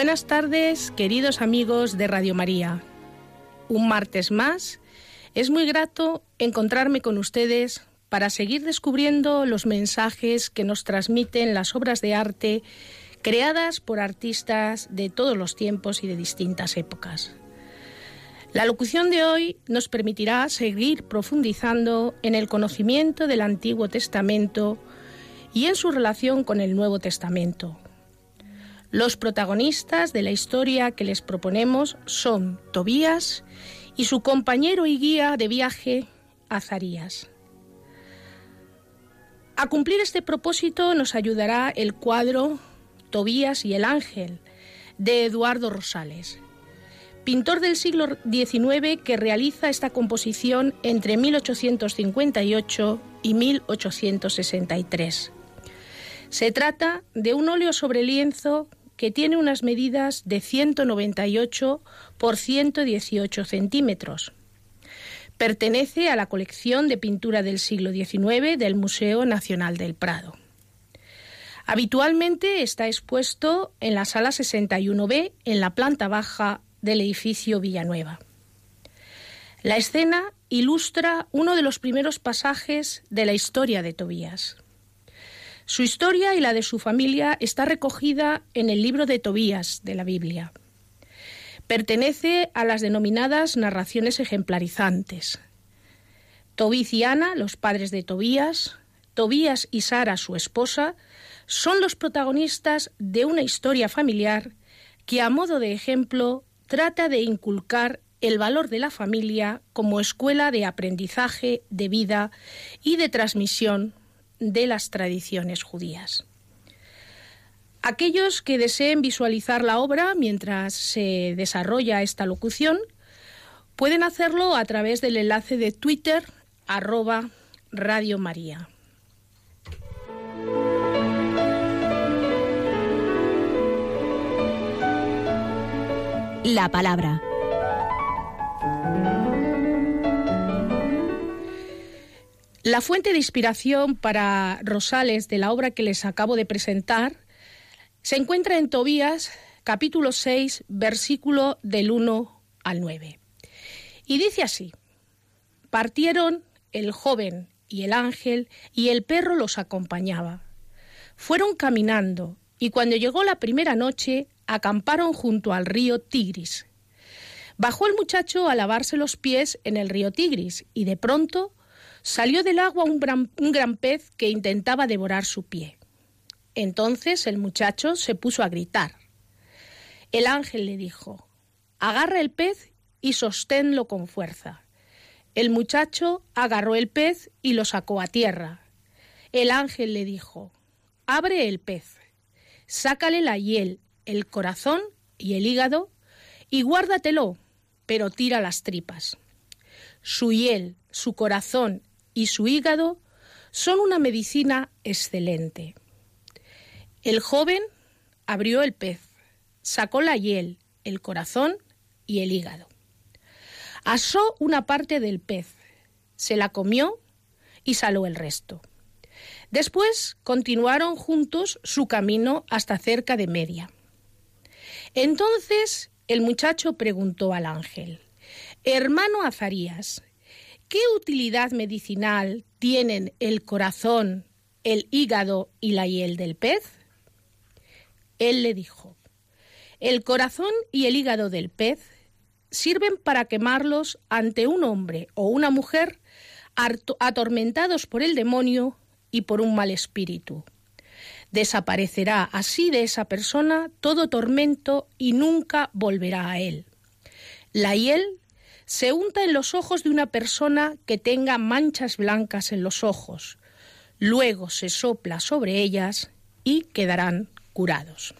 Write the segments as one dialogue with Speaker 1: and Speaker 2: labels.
Speaker 1: Buenas tardes, queridos amigos de Radio María. Un martes más, es muy grato encontrarme con ustedes para seguir descubriendo los mensajes que nos transmiten las obras de arte creadas por artistas de todos los tiempos y de distintas épocas. La locución de hoy nos permitirá seguir profundizando en el conocimiento del Antiguo Testamento y en su relación con el Nuevo Testamento, los protagonistas de la historia que les proponemos son Tobías y su compañero y guía de viaje, Azarías. A cumplir este propósito nos ayudará el cuadro Tobías y el Ángel de Eduardo Rosales, pintor del siglo XIX que realiza esta composición entre 1858 y 1863. Se trata de un óleo sobre lienzo que tiene unas medidas de 198 por 118 centímetros. Pertenece a la colección de pintura del siglo XIX del Museo Nacional del Prado. Habitualmente está expuesto en la sala 61B, en la planta baja del edificio Villanueva. La escena ilustra uno de los primeros pasajes de la historia de Tobías. Su historia y la de su familia está recogida en el libro de Tobías de la Biblia. Pertenece a las denominadas narraciones ejemplarizantes. Tobías y Ana, los padres de Tobías, Tobías y Sara, su esposa, son los protagonistas de una historia familiar que, a modo de ejemplo, trata de inculcar el valor de la familia como escuela de aprendizaje, de vida y de transmisión de las tradiciones judías. Aquellos que deseen visualizar la obra mientras se desarrolla esta locución pueden hacerlo a través del enlace de Twitter arroba Radio María.
Speaker 2: La palabra.
Speaker 1: La fuente de inspiración para Rosales de la obra que les acabo de presentar se encuentra en Tobías capítulo 6 versículo del 1 al 9. Y dice así, partieron el joven y el ángel y el perro los acompañaba. Fueron caminando y cuando llegó la primera noche acamparon junto al río Tigris. Bajó el muchacho a lavarse los pies en el río Tigris y de pronto Salió del agua un gran, pez que intentaba devorar su pie. Entonces el muchacho se puso a gritar. El ángel le dijo, agarra el pez y sosténlo con fuerza. El muchacho agarró el pez y lo sacó a tierra. El ángel le dijo, abre el pez, sácale la hiel, el corazón y el hígado y guárdatelo, pero tira las tripas. Su hiel, su corazón y su hígado son una medicina excelente. El joven abrió el pez, sacó la hiel, el corazón y el hígado. Asó una parte del pez, se la comió y saló el resto. Después continuaron juntos su camino hasta cerca de Media. Entonces el muchacho preguntó al ángel, Hermano Azarías, ¿Qué utilidad medicinal tienen el corazón, el hígado y la hiel del pez? Él le dijo, el corazón y el hígado del pez sirven para quemarlos ante un hombre o una mujer atormentados por el demonio y por un mal espíritu. Desaparecerá así de esa persona todo tormento y nunca volverá a él. La hiel se unta en los ojos de una persona que tenga manchas blancas en los ojos. Luego se sopla sobre ellas y quedarán curados.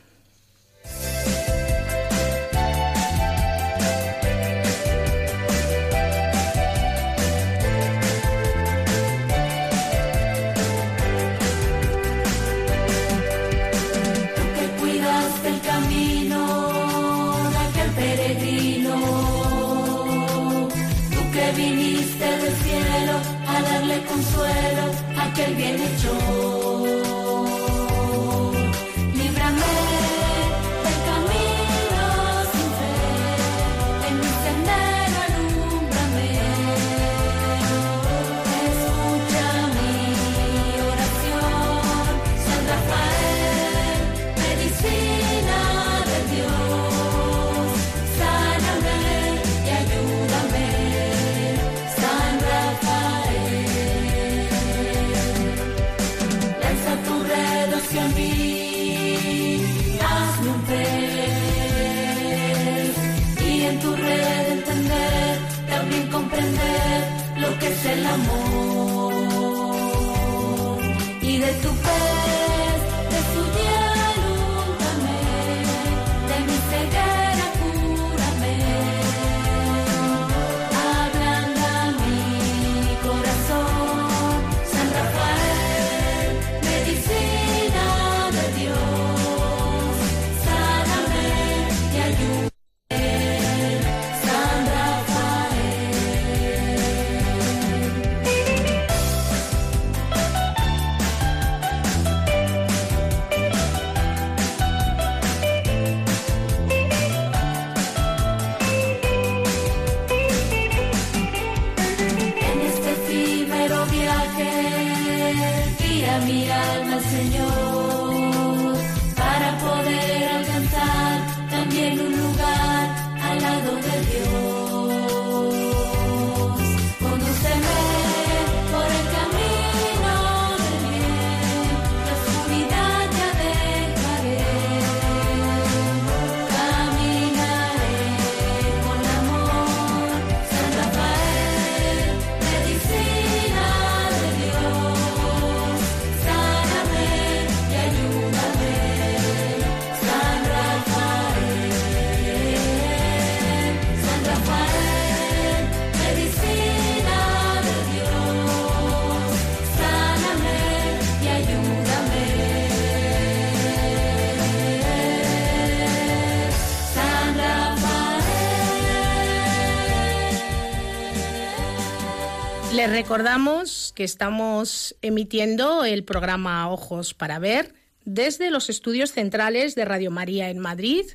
Speaker 1: Recordamos que estamos emitiendo el programa Ojos para Ver desde los estudios centrales de Radio María en Madrid.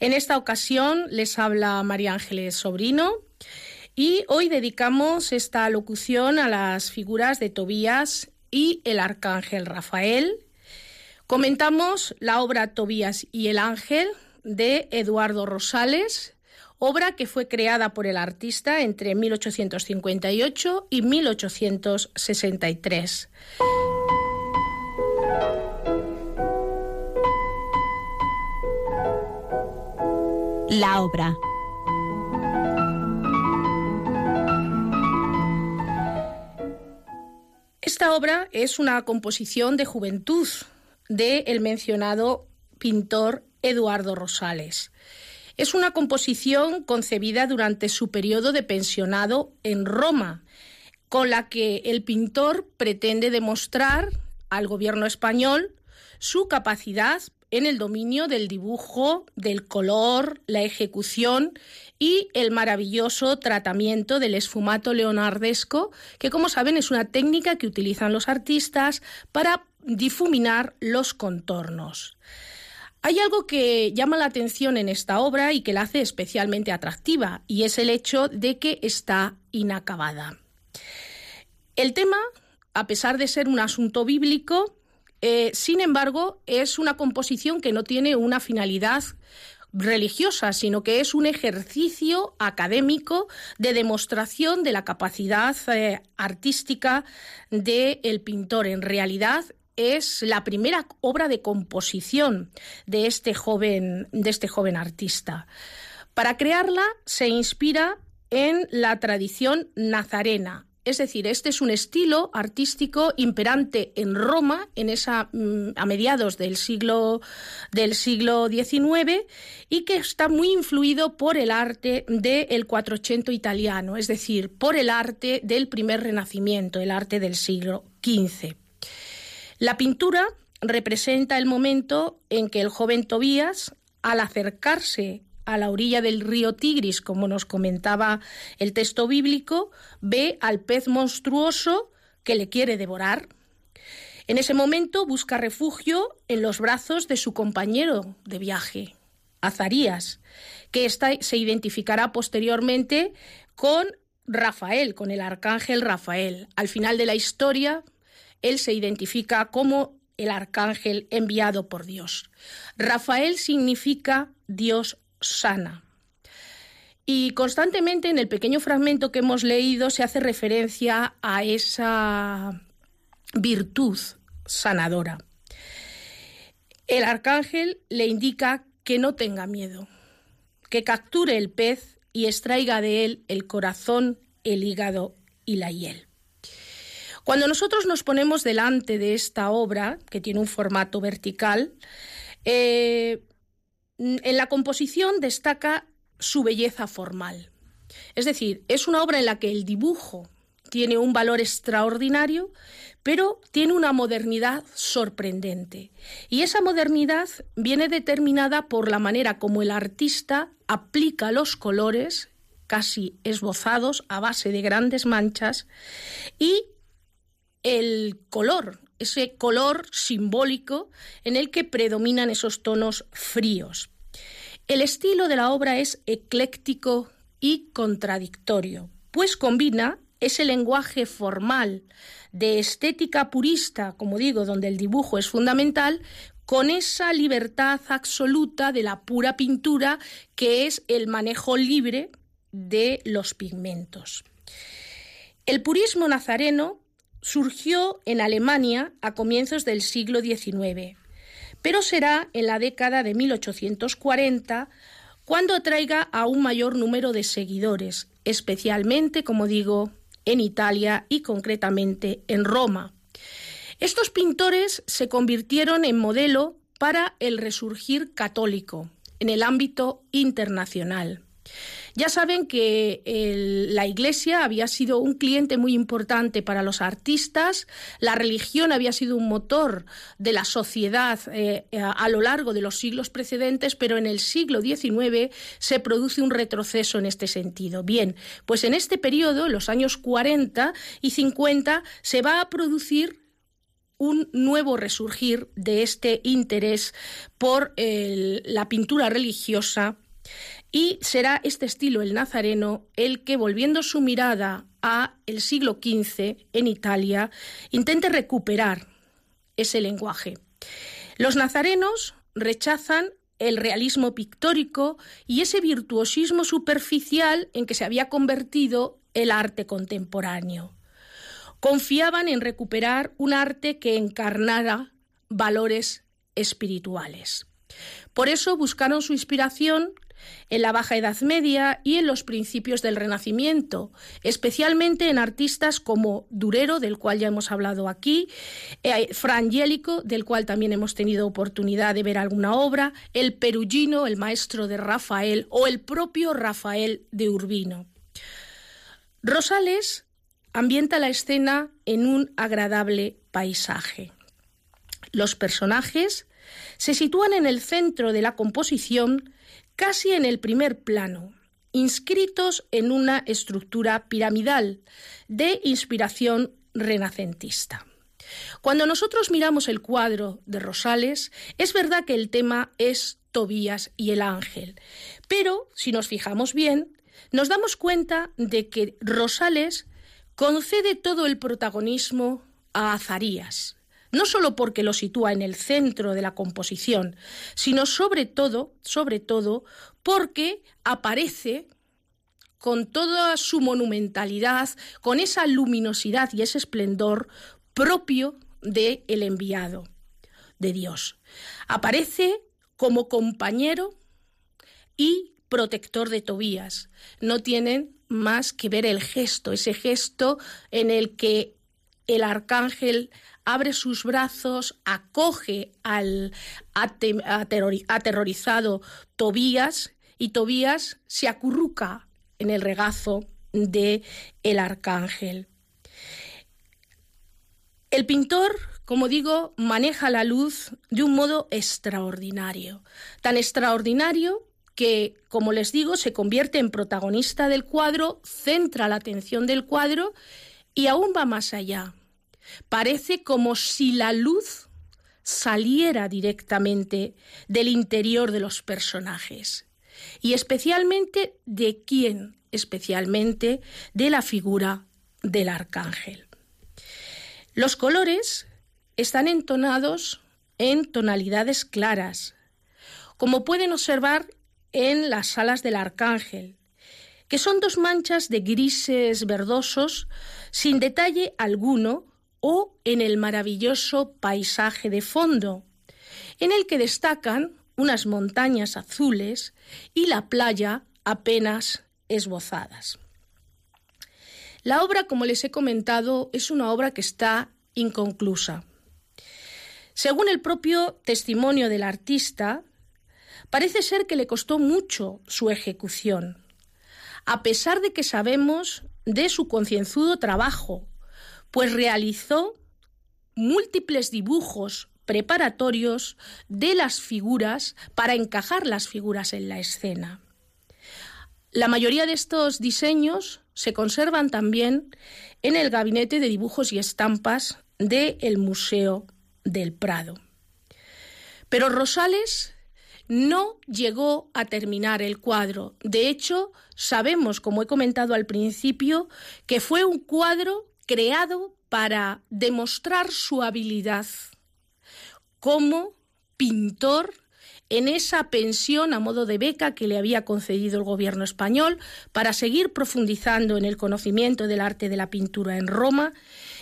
Speaker 1: En esta ocasión les habla María Ángeles Sobrino y hoy dedicamos esta locución a las figuras de Tobías y el arcángel Rafael. Comentamos la obra Tobías y el ángel de Eduardo Rosales, obra que fue creada por el artista entre 1858 y 1863.
Speaker 2: La obra.
Speaker 1: Esta obra es una composición de juventud del el mencionado pintor Eduardo Rosales. Es una composición concebida durante su periodo de pensionado en Roma, con la que el pintor pretende demostrar al gobierno español su capacidad en el dominio del dibujo, del color, la ejecución y el maravilloso tratamiento del esfumato leonardesco, que como saben es una técnica que utilizan los artistas para difuminar los contornos. Hay algo que llama la atención en esta obra y que la hace especialmente atractiva, y es el hecho de que está inacabada. El tema, a pesar de ser un asunto bíblico, eh, sin embargo, es una composición que no tiene una finalidad religiosa, sino que es un ejercicio académico de demostración de la capacidad eh, artística del pintor. En realidad es la primera obra de composición de este joven, de este joven artista. Para crearla se inspira en la tradición nazarena, es decir, este es un estilo artístico imperante en Roma en esa, mm, a mediados del siglo, del siglo XIX y que está muy influido por el arte del 480 italiano, es decir, por el arte del primer renacimiento, el arte del siglo XV. La pintura representa el momento en que el joven Tobías, al acercarse a la orilla del río Tigris, como nos comentaba el texto bíblico, ve al pez monstruoso que le quiere devorar. En ese momento busca refugio en los brazos de su compañero de viaje, Azarías, que se identificará posteriormente con Rafael, con el arcángel Rafael. Al final de la historia, él se identifica como el arcángel enviado por Dios. Rafael significa Dios sana. Y constantemente en el pequeño fragmento que hemos leído se hace referencia a esa virtud sanadora. El arcángel le indica que no tenga miedo, que capture el pez y extraiga de él el corazón, el hígado y la hiel. Cuando nosotros nos ponemos delante de esta obra, que tiene un formato vertical, eh, en la composición destaca su belleza formal. Es decir, es una obra en la que el dibujo tiene un valor extraordinario, pero tiene una modernidad sorprendente. Y esa modernidad viene determinada por la manera como el artista aplica los colores casi esbozados a base de grandes manchas y el color, ese color simbólico en el que predominan esos tonos fríos. El estilo de la obra es ecléctico y contradictorio, pues combina ese lenguaje formal de estética purista, como digo, donde el dibujo es fundamental, con esa libertad absoluta de la pura pintura que es el manejo libre de los pigmentos. El purismo nazareno surgió en Alemania a comienzos del siglo XIX, pero será en la década de 1840 cuando atraiga a un mayor número de seguidores, especialmente, como digo, en Italia y concretamente en Roma. Estos pintores se convirtieron en modelo para el resurgir católico en el ámbito internacional. Ya saben que la Iglesia había sido un cliente muy importante para los artistas, la religión había sido un motor de la sociedad eh, a, lo largo de los siglos precedentes, pero en el siglo XIX se produce un retroceso en este sentido. Bien, pues en este periodo, en los años 40 y 50, se va a producir un nuevo resurgir de este interés por la pintura religiosa y será este estilo, el nazareno, el que, volviendo su mirada a el siglo XV en Italia, intente recuperar ese lenguaje. Los nazarenos rechazan el realismo pictórico y ese virtuosismo superficial en que se había convertido el arte contemporáneo. Confiaban en recuperar un arte que encarnara valores espirituales. Por eso buscaron su inspiración en la Baja Edad Media y en los principios del Renacimiento, especialmente en artistas como Durero, del cual ya hemos hablado aquí, eh, Frangélico, del cual también hemos tenido oportunidad de ver alguna obra, el Perugino, el maestro de Rafael, o el propio Rafael de Urbino. Rosales ambienta la escena en un agradable paisaje. Los personajes se sitúan en el centro de la composición casi en el primer plano, inscritos en una estructura piramidal de inspiración renacentista. Cuando nosotros miramos el cuadro de Rosales, es verdad que el tema es Tobías y el ángel, pero si nos fijamos bien, nos damos cuenta de que Rosales concede todo el protagonismo a Azarías, no solo porque lo sitúa en el centro de la composición, sino sobre todo, sobre todo, porque aparece con toda su monumentalidad, con esa luminosidad y ese esplendor propio de enviado de Dios. Aparece como compañero y protector de Tobías. No tienen más que ver el gesto, ese gesto en el que el arcángel abre sus brazos, acoge al aterrorizado Tobías y Tobías se acurruca en el regazo de el arcángel. El pintor, como digo, maneja la luz de un modo extraordinario, tan extraordinario que, como les digo, se convierte en protagonista del cuadro, centra la atención del cuadro y aún va más allá Parece como si la luz saliera directamente del interior de los personajes y especialmente de quién, especialmente de la figura del arcángel. Los colores están entonados en tonalidades claras, como pueden observar en las alas del arcángel, que son dos manchas de grises verdosos sin detalle alguno o en el maravilloso paisaje de fondo, en el que destacan unas montañas azules y la playa apenas esbozadas. La obra, como les he comentado, es una obra que está inconclusa. Según el propio testimonio del artista, parece ser que le costó mucho su ejecución, a pesar de que sabemos de su concienzudo trabajo, pues realizó múltiples dibujos preparatorios de las figuras para encajar las figuras en la escena. La mayoría de estos diseños se conservan también en el gabinete de dibujos y estampas del Museo del Prado. Pero Rosales no llegó a terminar el cuadro. De hecho, sabemos, como he comentado al principio, que fue un cuadro creado para demostrar su habilidad como pintor en esa pensión a modo de beca que le había concedido el gobierno español para seguir profundizando en el conocimiento del arte de la pintura en Roma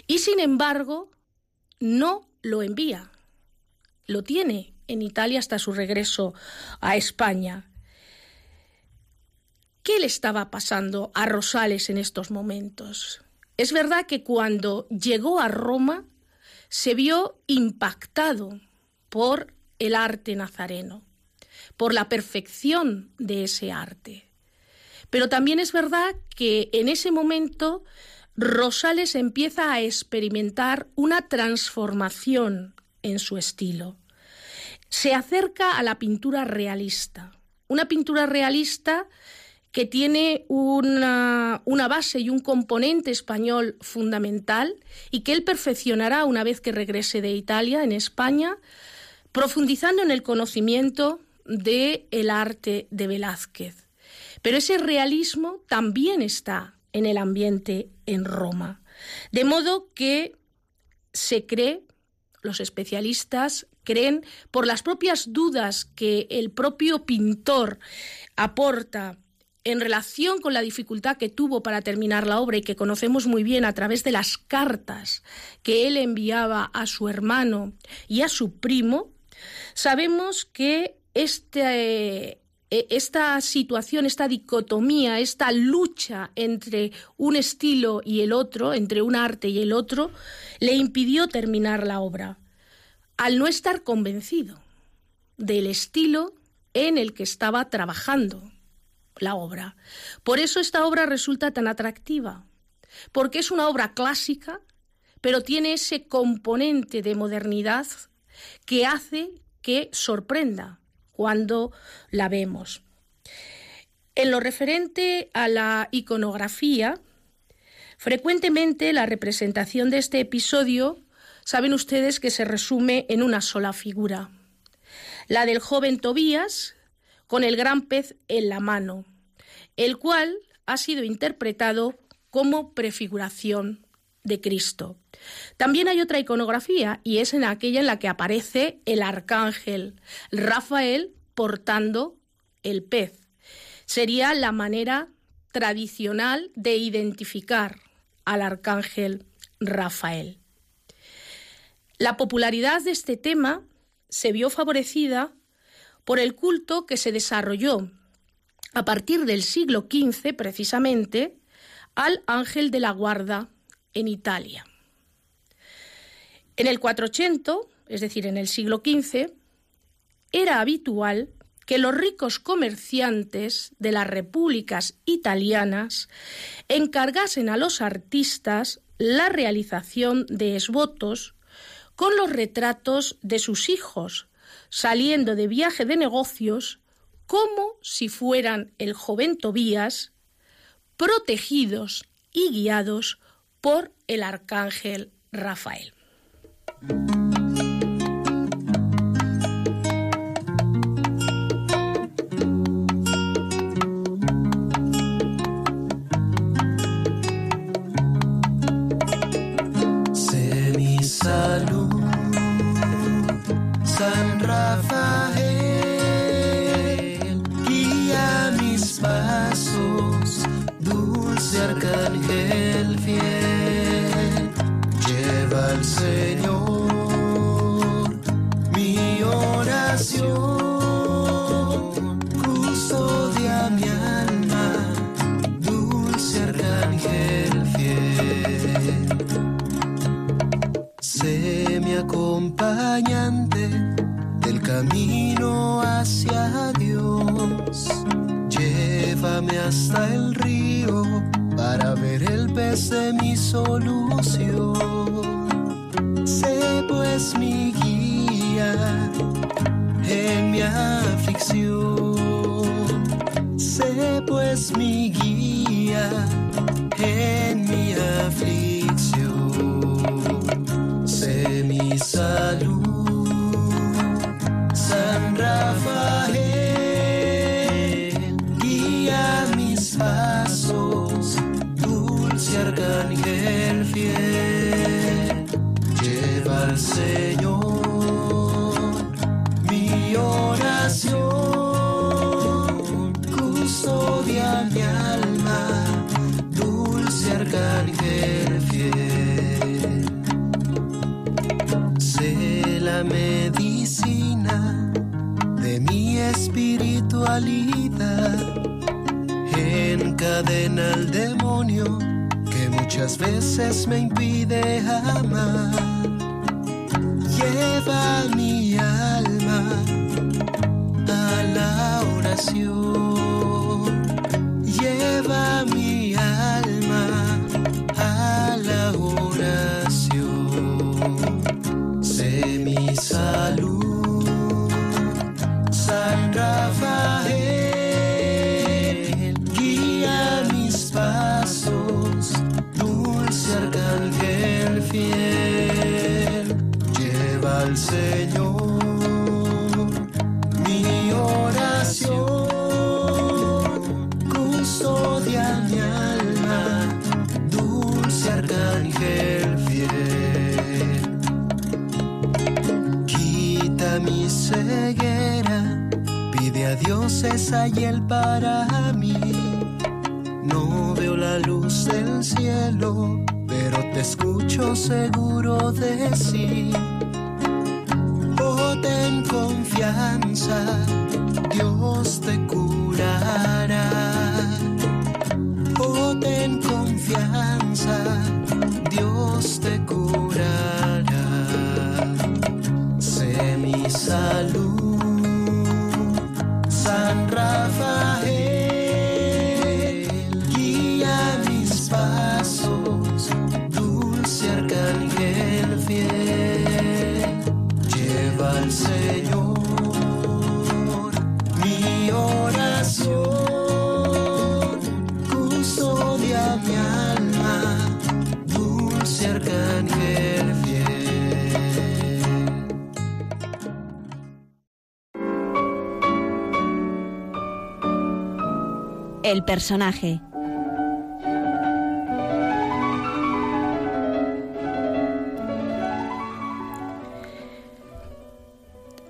Speaker 1: y sin embargo no lo envía. Lo tiene en Italia hasta su regreso a España. ¿Qué le estaba pasando a Rosales en estos momentos? Es verdad que cuando llegó a Roma se vio impactado por el arte nazareno, por la perfección de ese arte. Pero también es verdad que en ese momento Rosales empieza a experimentar una transformación en su estilo. Se acerca a la pintura realista, una pintura realista que tiene una, una, base y un componente español fundamental y que él perfeccionará una vez que regrese de Italia en España, profundizando en el conocimiento del el arte de Velázquez. Pero ese realismo también está en el ambiente en Roma. De modo que se cree, los especialistas creen, por las propias dudas que el propio pintor aporta en relación con la dificultad que tuvo para terminar la obra y que conocemos muy bien a través de las cartas que él enviaba a su hermano y a su primo, sabemos que este, e, esta situación, esta dicotomía, esta lucha entre un estilo y el otro, entre un arte y el otro, le impidió terminar la obra, al no estar convencido del estilo en el que estaba trabajando la obra. Por eso esta obra resulta tan atractiva, porque es una obra clásica, pero tiene ese componente de modernidad que hace que sorprenda cuando la vemos. En lo referente a la iconografía, frecuentemente la representación de este episodio, saben ustedes que se resume en una sola figura, la del joven Tobías con el gran pez en la mano, el cual ha sido interpretado como prefiguración de Cristo. También hay otra iconografía y es en aquella en la que aparece el arcángel Rafael portando el pez. Sería la manera tradicional de identificar al arcángel Rafael. La popularidad de este tema se vio favorecida por el culto que se desarrolló a partir del siglo XV precisamente al ángel de la guarda en Italia. En el 480, es decir, en el siglo XV, era habitual que los ricos comerciantes de las repúblicas italianas encargasen a los artistas la realización de esbotos con los retratos de sus hijos, saliendo de viaje de negocios como si fueran el joven Tobías, protegidos y guiados por el arcángel Rafael.
Speaker 3: Encadena al demonio que muchas veces me impide amar. Lleva mi alma a la oración. A Dios esa y él para mí. No veo la luz del cielo, pero te escucho seguro decir. Oh, ten confianza, Dios te
Speaker 2: El personaje.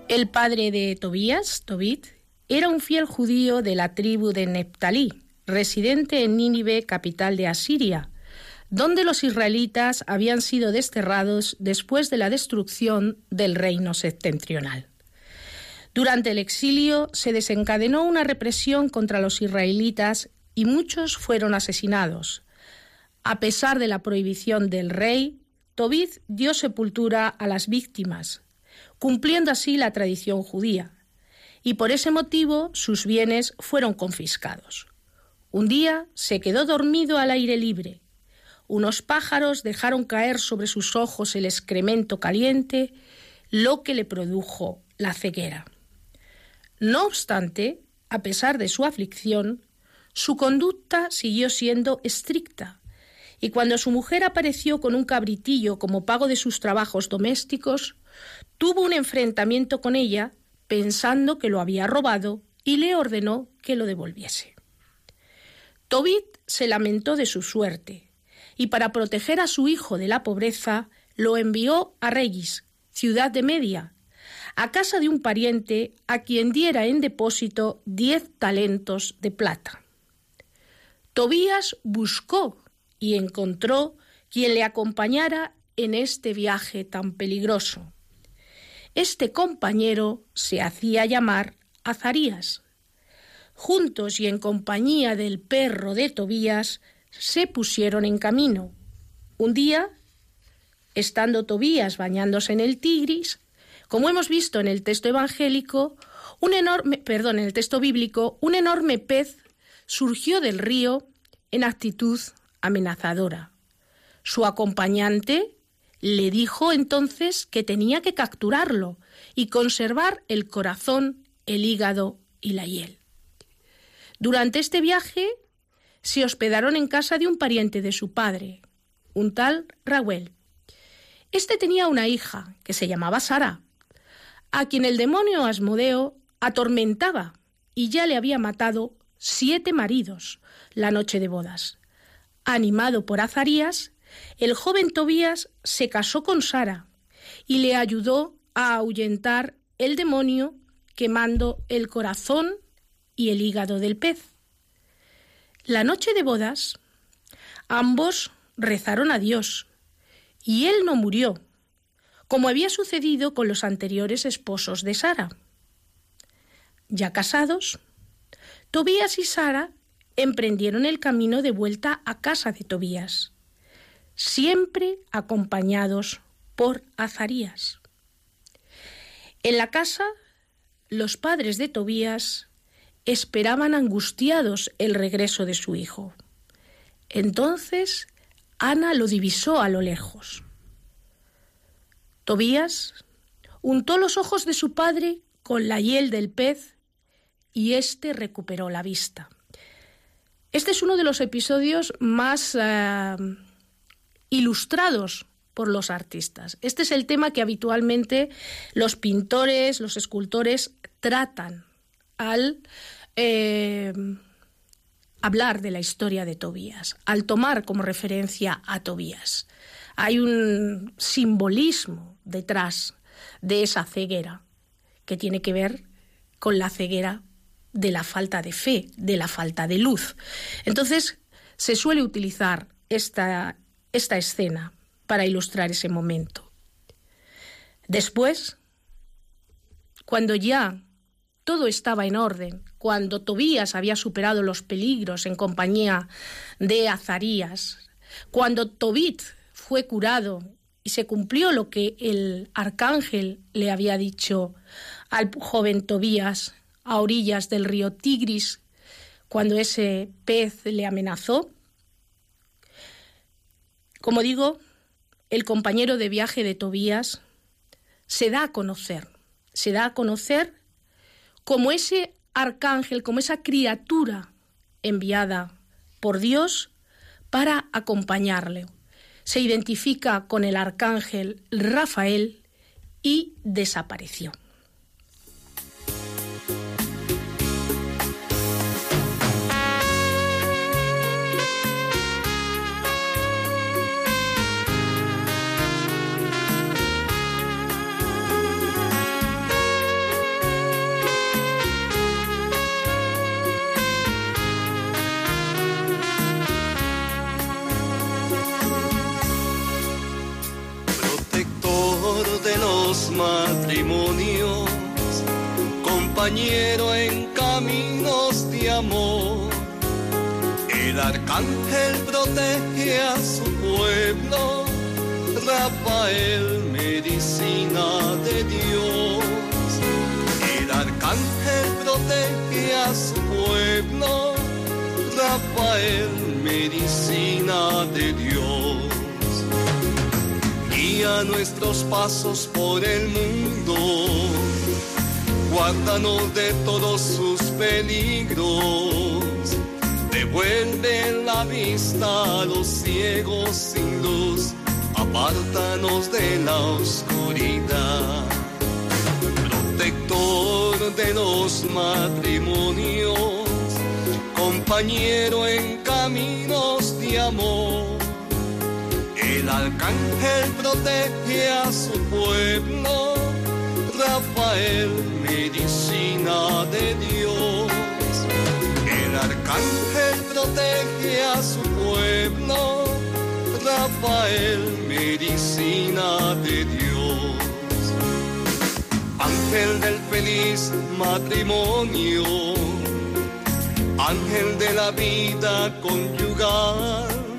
Speaker 1: El padre de Tobías, Tobit, era un fiel judío de la tribu de Neptalí, residente en Nínive, capital de Asiria, donde los israelitas habían sido desterrados después de la destrucción del reino septentrional. Durante el exilio se desencadenó una represión contra los israelitas y muchos fueron asesinados. A pesar de la prohibición del rey, Tobit dio sepultura a las víctimas, cumpliendo así la tradición judía, y por ese motivo sus bienes fueron confiscados. Un día se quedó dormido al aire libre. Unos pájaros dejaron caer sobre sus ojos el excremento caliente, lo que le produjo la ceguera. No obstante, a pesar de su aflicción, su conducta siguió siendo estricta y cuando su mujer apareció con un cabritillo como pago de sus trabajos domésticos, tuvo un enfrentamiento con ella pensando que lo había robado y le ordenó que lo devolviese. Tobit se lamentó de su suerte y para proteger a su hijo de la pobreza lo envió a Regis, ciudad de Media, a casa de un pariente a quien diera en depósito diez talentos de plata. Tobías buscó y encontró quien le acompañara en este viaje tan peligroso. Este compañero se hacía llamar Azarías. Juntos y en compañía del perro de Tobías se pusieron en camino. Un día, estando Tobías bañándose en el Tigris, como hemos visto en el texto evangélico, un enorme, perdón, en el texto bíblico, un enorme pez surgió del río en actitud amenazadora. Su acompañante le dijo entonces que tenía que capturarlo y conservar el corazón, el hígado y la hiel. Durante este viaje se hospedaron en casa de un pariente de su padre, un tal Raúl. Este tenía una hija que se llamaba Sara, a quien el demonio Asmodeo atormentaba y ya le había matado siete maridos la noche de bodas. Animado por Azarías, el joven Tobías se casó con Sara y le ayudó a ahuyentar el demonio quemando el corazón y el hígado del pez. La noche de bodas, ambos rezaron a Dios y él no murió, como había sucedido con los anteriores esposos de Sara. Ya casados, Tobías y Sara emprendieron el camino de vuelta a casa de Tobías, siempre acompañados por Azarías. En la casa, los padres de Tobías esperaban angustiados el regreso de su hijo. Entonces Ana lo divisó a lo lejos. Tobías untó los ojos de su padre con la hiel del pez y éste recuperó la vista. Este es uno de los episodios más eh, ilustrados por los artistas. Este es el tema que habitualmente los pintores, los escultores tratan al eh, hablar de la historia de Tobías, al tomar como referencia a Tobías. Hay un simbolismo detrás de esa ceguera que tiene que ver con la ceguera de la falta de fe, de la falta de luz. Entonces, se suele utilizar esta, esta escena para ilustrar ese momento. Después, cuando ya todo estaba en orden, cuando Tobías había superado los peligros en compañía de Azarías, cuando Tobit fue curado y se cumplió lo que el arcángel le había dicho al joven Tobías a orillas del río Tigris cuando ese pez le amenazó. Como digo, el compañero de viaje de Tobías se da a conocer, se da a conocer como ese arcángel, como esa criatura enviada por Dios para acompañarle. Se identifica con el arcángel Rafael y desapareció.
Speaker 4: Matrimonios, compañero en caminos de amor. El arcángel protege a su pueblo, Rafael, medicina de Dios. El arcángel protege a su pueblo, Rafael, medicina de Dios nuestros pasos por el mundo, guárdanos de todos sus peligros, Devuelve la vista a los ciegos sin luz, apártanos de la oscuridad. Protector de los matrimonios, compañero en caminos de amor. El arcángel protege a su pueblo, Rafael, medicina de Dios. El arcángel protege a su pueblo, Rafael, medicina de Dios. Ángel del feliz matrimonio, ángel de la vida conyugal,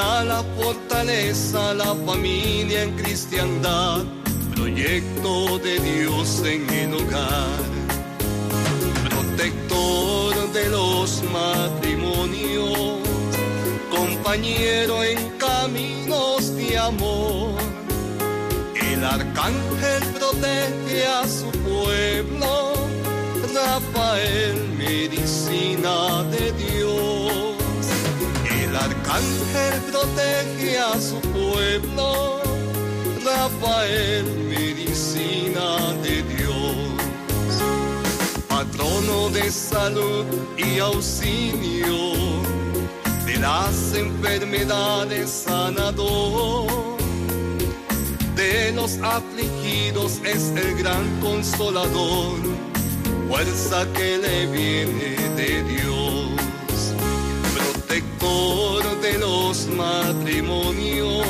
Speaker 4: la fortaleza la familia en cristiandad, proyecto de Dios en el hogar protector de los matrimonios, compañero en caminos de amor. El arcángel protege a su pueblo, Rafael, medicina de Dios. El arcángel protege a su pueblo, Rafael, medicina de Dios patrono de salud y auxilio de las enfermedades sanador. De los afligidos es el gran consolador, fuerza que le viene de Dios. Protector de los matrimonios,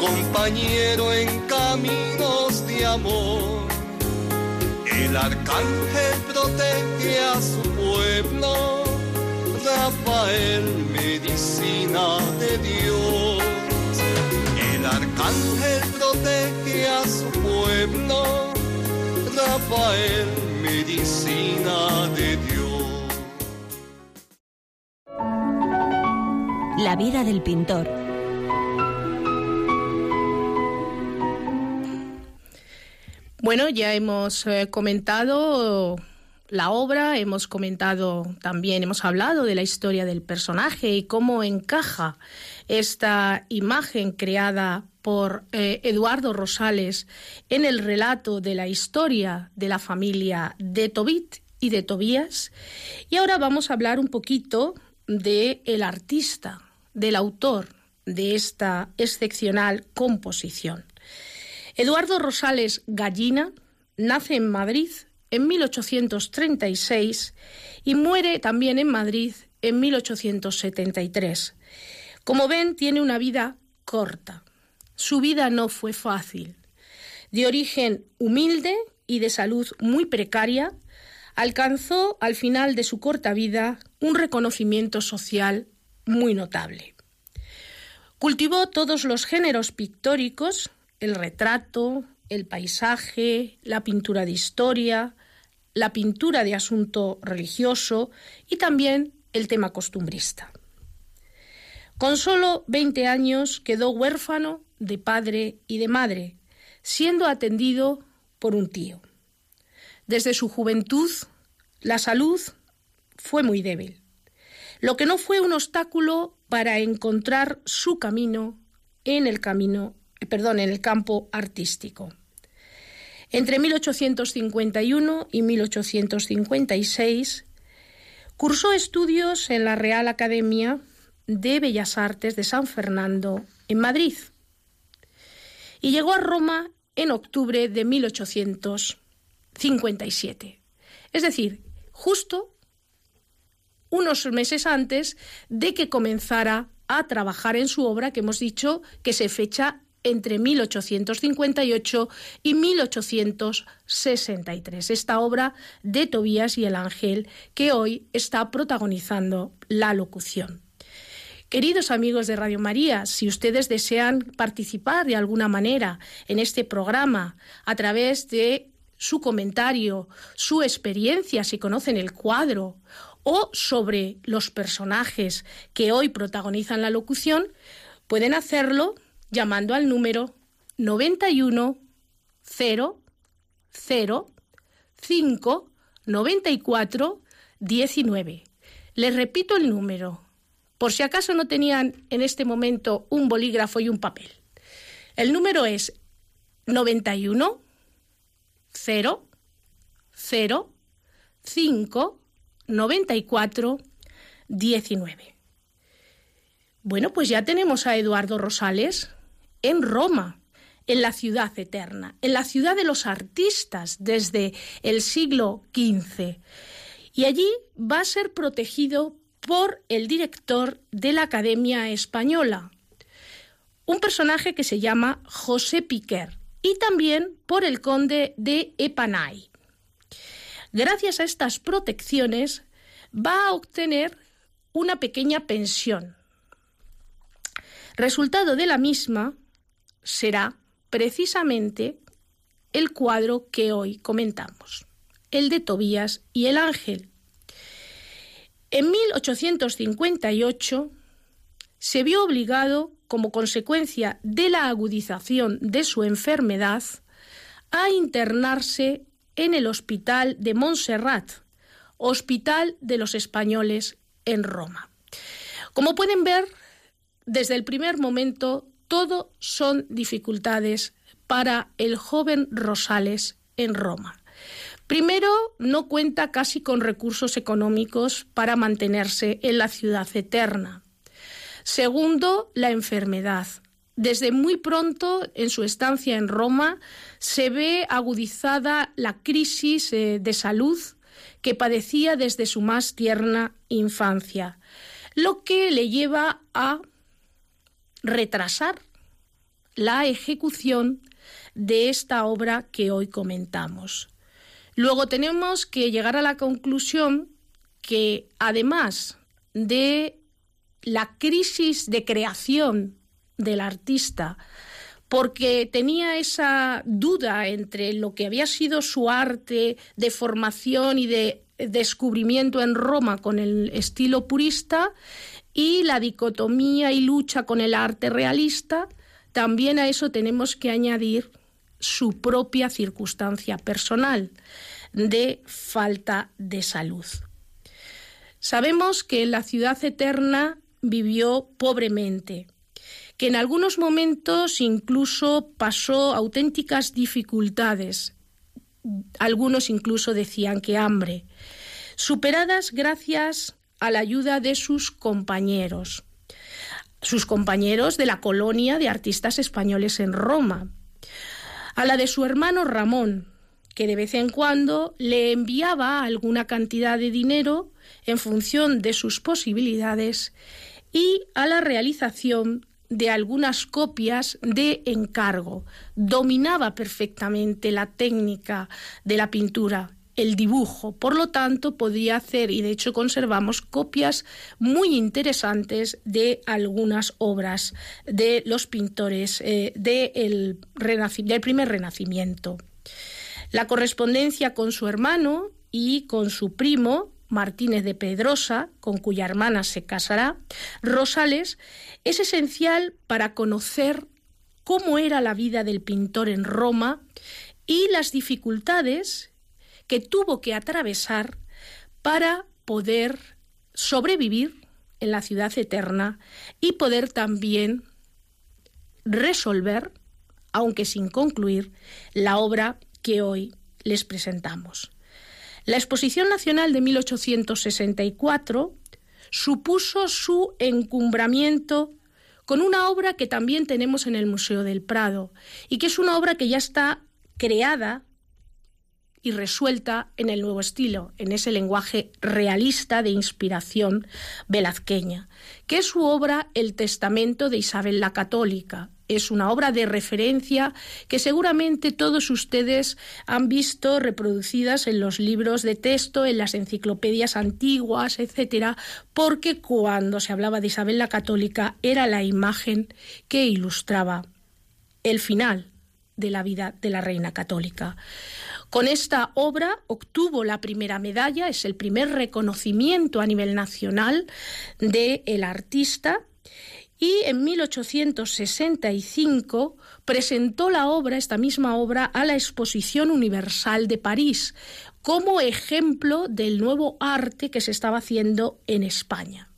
Speaker 4: compañero en caminos de amor el arcángel protege a su pueblo, Rafael, medicina de Dios. El arcángel protege a su pueblo, Rafael, medicina de Dios.
Speaker 2: La vida del pintor.
Speaker 1: Bueno, ya hemos eh, comentado la obra, hemos comentado también, hemos hablado de la historia del personaje y cómo encaja esta imagen creada por eh, Eduardo Rosales en el relato de la historia de la familia de Tobit y de Tobías. Y ahora vamos a hablar un poquito de el artista, del autor de esta excepcional composición. Eduardo Rosales Gallina nace en Madrid en 1836 y muere también en Madrid en 1873. Como ven, tiene una vida corta. Su vida no fue fácil. De origen humilde y de salud muy precaria, alcanzó al final de su corta vida un reconocimiento social muy notable. Cultivó todos los géneros pictóricos, el retrato, el paisaje, la pintura de historia, la pintura de asunto religioso y también el tema costumbrista. Con solo 20 años quedó huérfano de padre y de madre, siendo atendido por un tío. Desde su juventud, la salud fue muy débil, lo que no fue un obstáculo para encontrar su camino en el camino perdón, en el campo artístico. Entre 1851 y 1856 cursó estudios en la Real Academia de Bellas Artes de San Fernando en Madrid y llegó a Roma en octubre de 1857. Es decir, justo unos meses antes de que comenzara a trabajar en su obra que hemos dicho que se fecha entre 1858 y 1863. Esta obra de Tobías y el Ángel que hoy está protagonizando la locución. Queridos amigos de Radio María, si ustedes desean participar de alguna manera en este programa a través de su comentario, su experiencia, si conocen el cuadro, o sobre los personajes que hoy protagonizan la locución, pueden hacerlo llamando al número 91 0 0 5 94 19. Les repito el número, por si acaso no tenían en este momento un bolígrafo y un papel. El número es 91 0 0 5 94 19. Bueno, pues ya tenemos a Eduardo Rosales en Roma, en la ciudad eterna, en la ciudad de los artistas desde el siglo XV. Y allí va a ser protegido por el director de la Academia Española, un personaje que se llama José Piquer, y también por el conde de Epanay. Gracias a estas protecciones va a obtener una pequeña pensión. Resultado de la misma será precisamente el cuadro que hoy comentamos, el de Tobías y el ángel. En 1858 se vio obligado, como consecuencia de la agudización de su enfermedad, a internarse en el Hospital de Montserrat, Hospital de los Españoles en Roma. Como pueden ver, desde el primer momento todo son dificultades para el joven Rosales en Roma. Primero, no cuenta casi con recursos económicos para mantenerse en la ciudad eterna. Segundo, la enfermedad. Desde muy pronto en su estancia en Roma se ve agudizada la crisis eh, de salud que padecía desde su más tierna infancia, lo que le lleva a retrasar la ejecución de esta obra que hoy comentamos. Luego tenemos que llegar a la conclusión que además de la crisis de creación del artista, porque tenía esa duda entre lo que había sido su arte de formación y de descubrimiento en Roma con el estilo purista y la dicotomía y lucha con el arte realista, también a eso tenemos que añadir su propia circunstancia personal de falta de salud. Sabemos que en la ciudad eterna vivió pobremente, que en algunos momentos incluso pasó auténticas dificultades. Algunos incluso decían que hambre, superadas gracias a la ayuda de sus compañeros, sus compañeros de la colonia de artistas españoles en Roma, a la de su hermano Ramón, que de vez en cuando le enviaba alguna cantidad de dinero en función de sus posibilidades y a la realización de algunas copias de encargo. Dominaba perfectamente la técnica de la pintura, el dibujo. Por lo tanto, podía hacer, y de hecho conservamos copias muy interesantes de algunas obras de los pintores eh, del primer renacimiento. La correspondencia con su hermano y con su primo Martínez de Pedrosa, con cuya hermana se casará, Rosales, es esencial para conocer cómo era la vida del pintor en Roma y las dificultades que tuvo que atravesar para poder sobrevivir en la ciudad eterna y poder también resolver, aunque sin concluir, la obra que hoy les presentamos. La Exposición Nacional de 1864 supuso su encumbramiento con una obra que también tenemos en el Museo del Prado y que es una obra que ya está creada y resuelta en el nuevo estilo, en ese lenguaje realista de inspiración velazqueña, que es su obra El Testamento de Isabel la Católica, es una obra de referencia que seguramente todos ustedes han visto reproducidas en los libros de texto, en las enciclopedias antiguas, etcétera, porque cuando se hablaba de Isabel la Católica era la imagen que ilustraba el final de la vida de la reina católica. Con esta obra obtuvo la primera medalla, es el primer reconocimiento a nivel nacional del el artista y en 1865 presentó la obra, esta misma obra, a la Exposición Universal de París como ejemplo del nuevo arte que se estaba haciendo en España.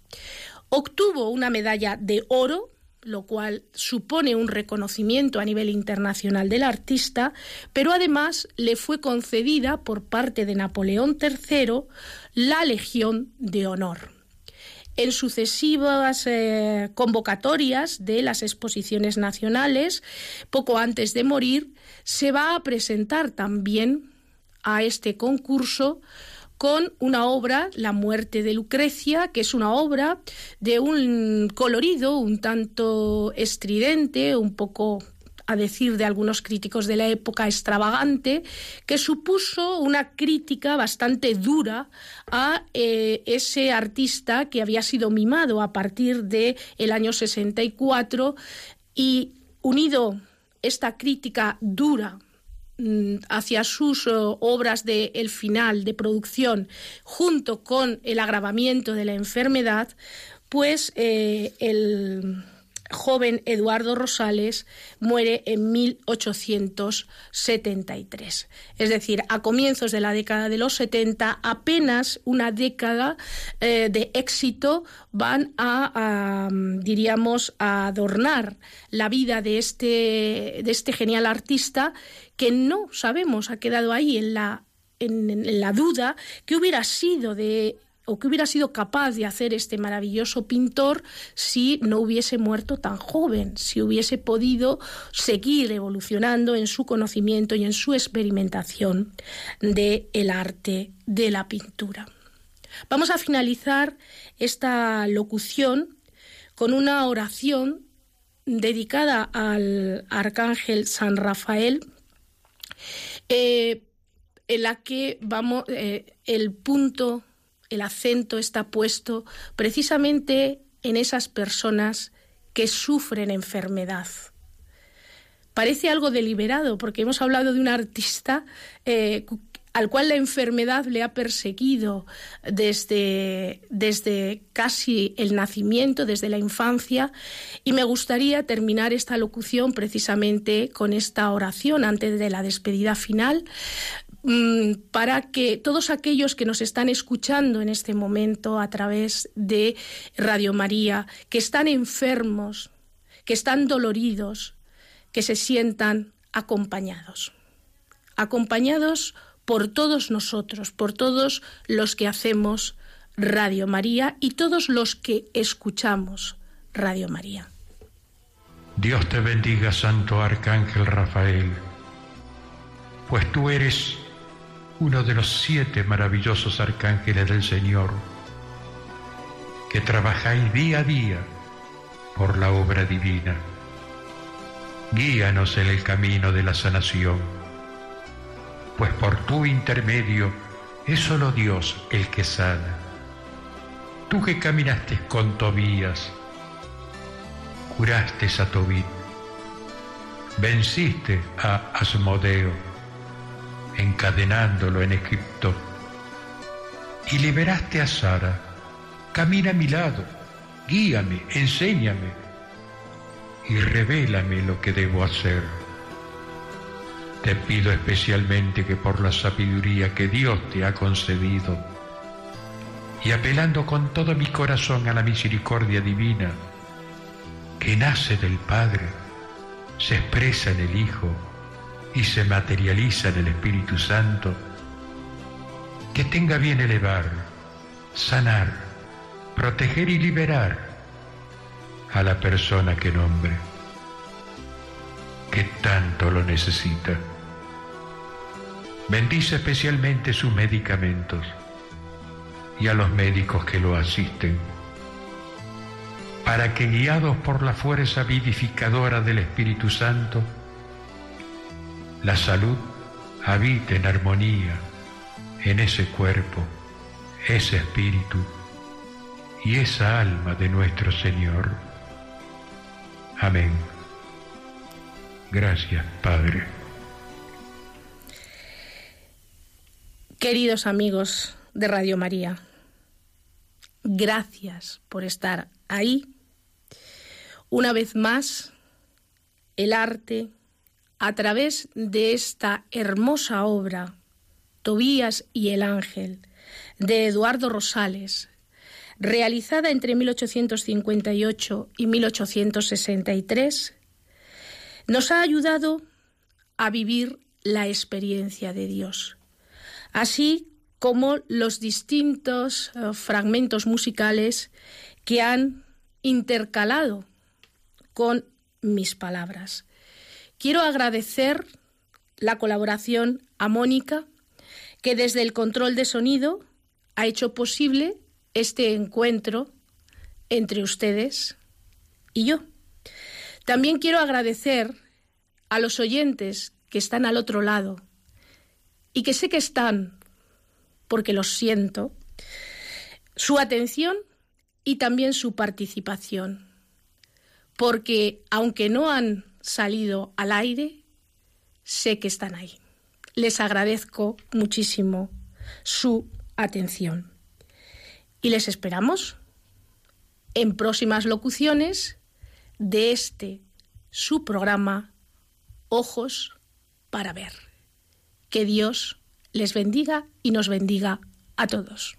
Speaker 1: Obtuvo una medalla de oro lo cual supone un reconocimiento a nivel internacional del artista, pero además le fue concedida por parte de Napoleón III la Legión de Honor en sucesivas eh, convocatorias de las exposiciones nacionales, poco antes de morir, se va a presentar también a este concurso con una obra, La muerte de Lucrecia, que es una obra de un colorido un tanto estridente, un poco a decir de algunos críticos de la época, extravagante, que supuso una crítica bastante dura a eh, ese artista que había sido mimado a partir del el año 64 y unido esta crítica dura mm, hacia sus eh, obras de el final de producción junto con el agravamiento de la enfermedad pues eh, el joven Eduardo Rosales muere en 1873. Es decir, a comienzos de la década de los 70, apenas una década eh, de éxito van a, diríamos, a adornar la vida de este, de este genial artista que no sabemos, ha quedado ahí en la en, la duda que hubiera sido de o que hubiera sido capaz de hacer este maravilloso pintor si no hubiese muerto tan joven, si hubiese podido seguir evolucionando en su conocimiento y en su experimentación del el arte de la pintura. Vamos a finalizar esta locución con una oración dedicada al arcángel San Rafael, eh, en la que vamos eh, el punto el acento está puesto precisamente en esas personas que sufren enfermedad. Parece algo deliberado porque hemos hablado de un artista eh, al cual la enfermedad le ha perseguido desde, desde casi el nacimiento, desde la infancia, y me gustaría terminar esta locución precisamente con esta oración antes de la despedida final, para que todos aquellos que nos están escuchando en este momento a través de Radio María, que están enfermos, que están doloridos, que se sientan acompañados. Acompañados por todos nosotros, por todos los que hacemos Radio María y todos los que escuchamos Radio María.
Speaker 5: Dios te bendiga, Santo Arcángel Rafael, pues tú eres uno de los siete maravillosos arcángeles del Señor, que trabajáis día a día por la obra divina. Guíanos en el camino de la sanación, pues por tu intermedio es solo Dios el que sana. Tú que caminaste con Tobías, curaste a Tobit, venciste a Asmodeo, encadenándolo en Egipto. Y liberaste a Sara. Camina a mi lado, guíame, enséñame y revélame lo que debo hacer. Te pido especialmente que por la sabiduría que Dios te ha concedido y apelando con todo mi corazón a la misericordia divina que nace del Padre, se expresa en el Hijo, y se materializa en el Espíritu Santo, que tenga bien elevar, sanar, proteger y liberar a la persona que nombre, que tanto lo necesita. Bendice especialmente sus medicamentos y a los médicos que lo asisten, para que guiados por la fuerza vivificadora del Espíritu Santo, la salud habita en armonía en ese cuerpo, ese espíritu y esa alma de nuestro Señor. Amén. Gracias, Padre.
Speaker 1: Queridos amigos de Radio María, gracias por estar ahí Una vez más, el arte, a través de esta hermosa obra, Tobías y el Ángel, de Eduardo Rosales, realizada entre 1858 y 1863, nos ha ayudado a vivir la experiencia de Dios, así como los distintos eh, fragmentos musicales que han intercalado con mis palabras. Quiero agradecer la colaboración a Mónica, que desde el control de sonido ha hecho posible este encuentro entre ustedes y yo. También quiero agradecer a los oyentes que están al otro lado y que sé que están, porque los siento, su atención y también su participación, porque aunque no han salido al aire, sé que están ahí. Les agradezco muchísimo su atención. Y les esperamos en próximas locuciones de este su programa Ojos para ver. Que Dios les bendiga y nos bendiga a todos.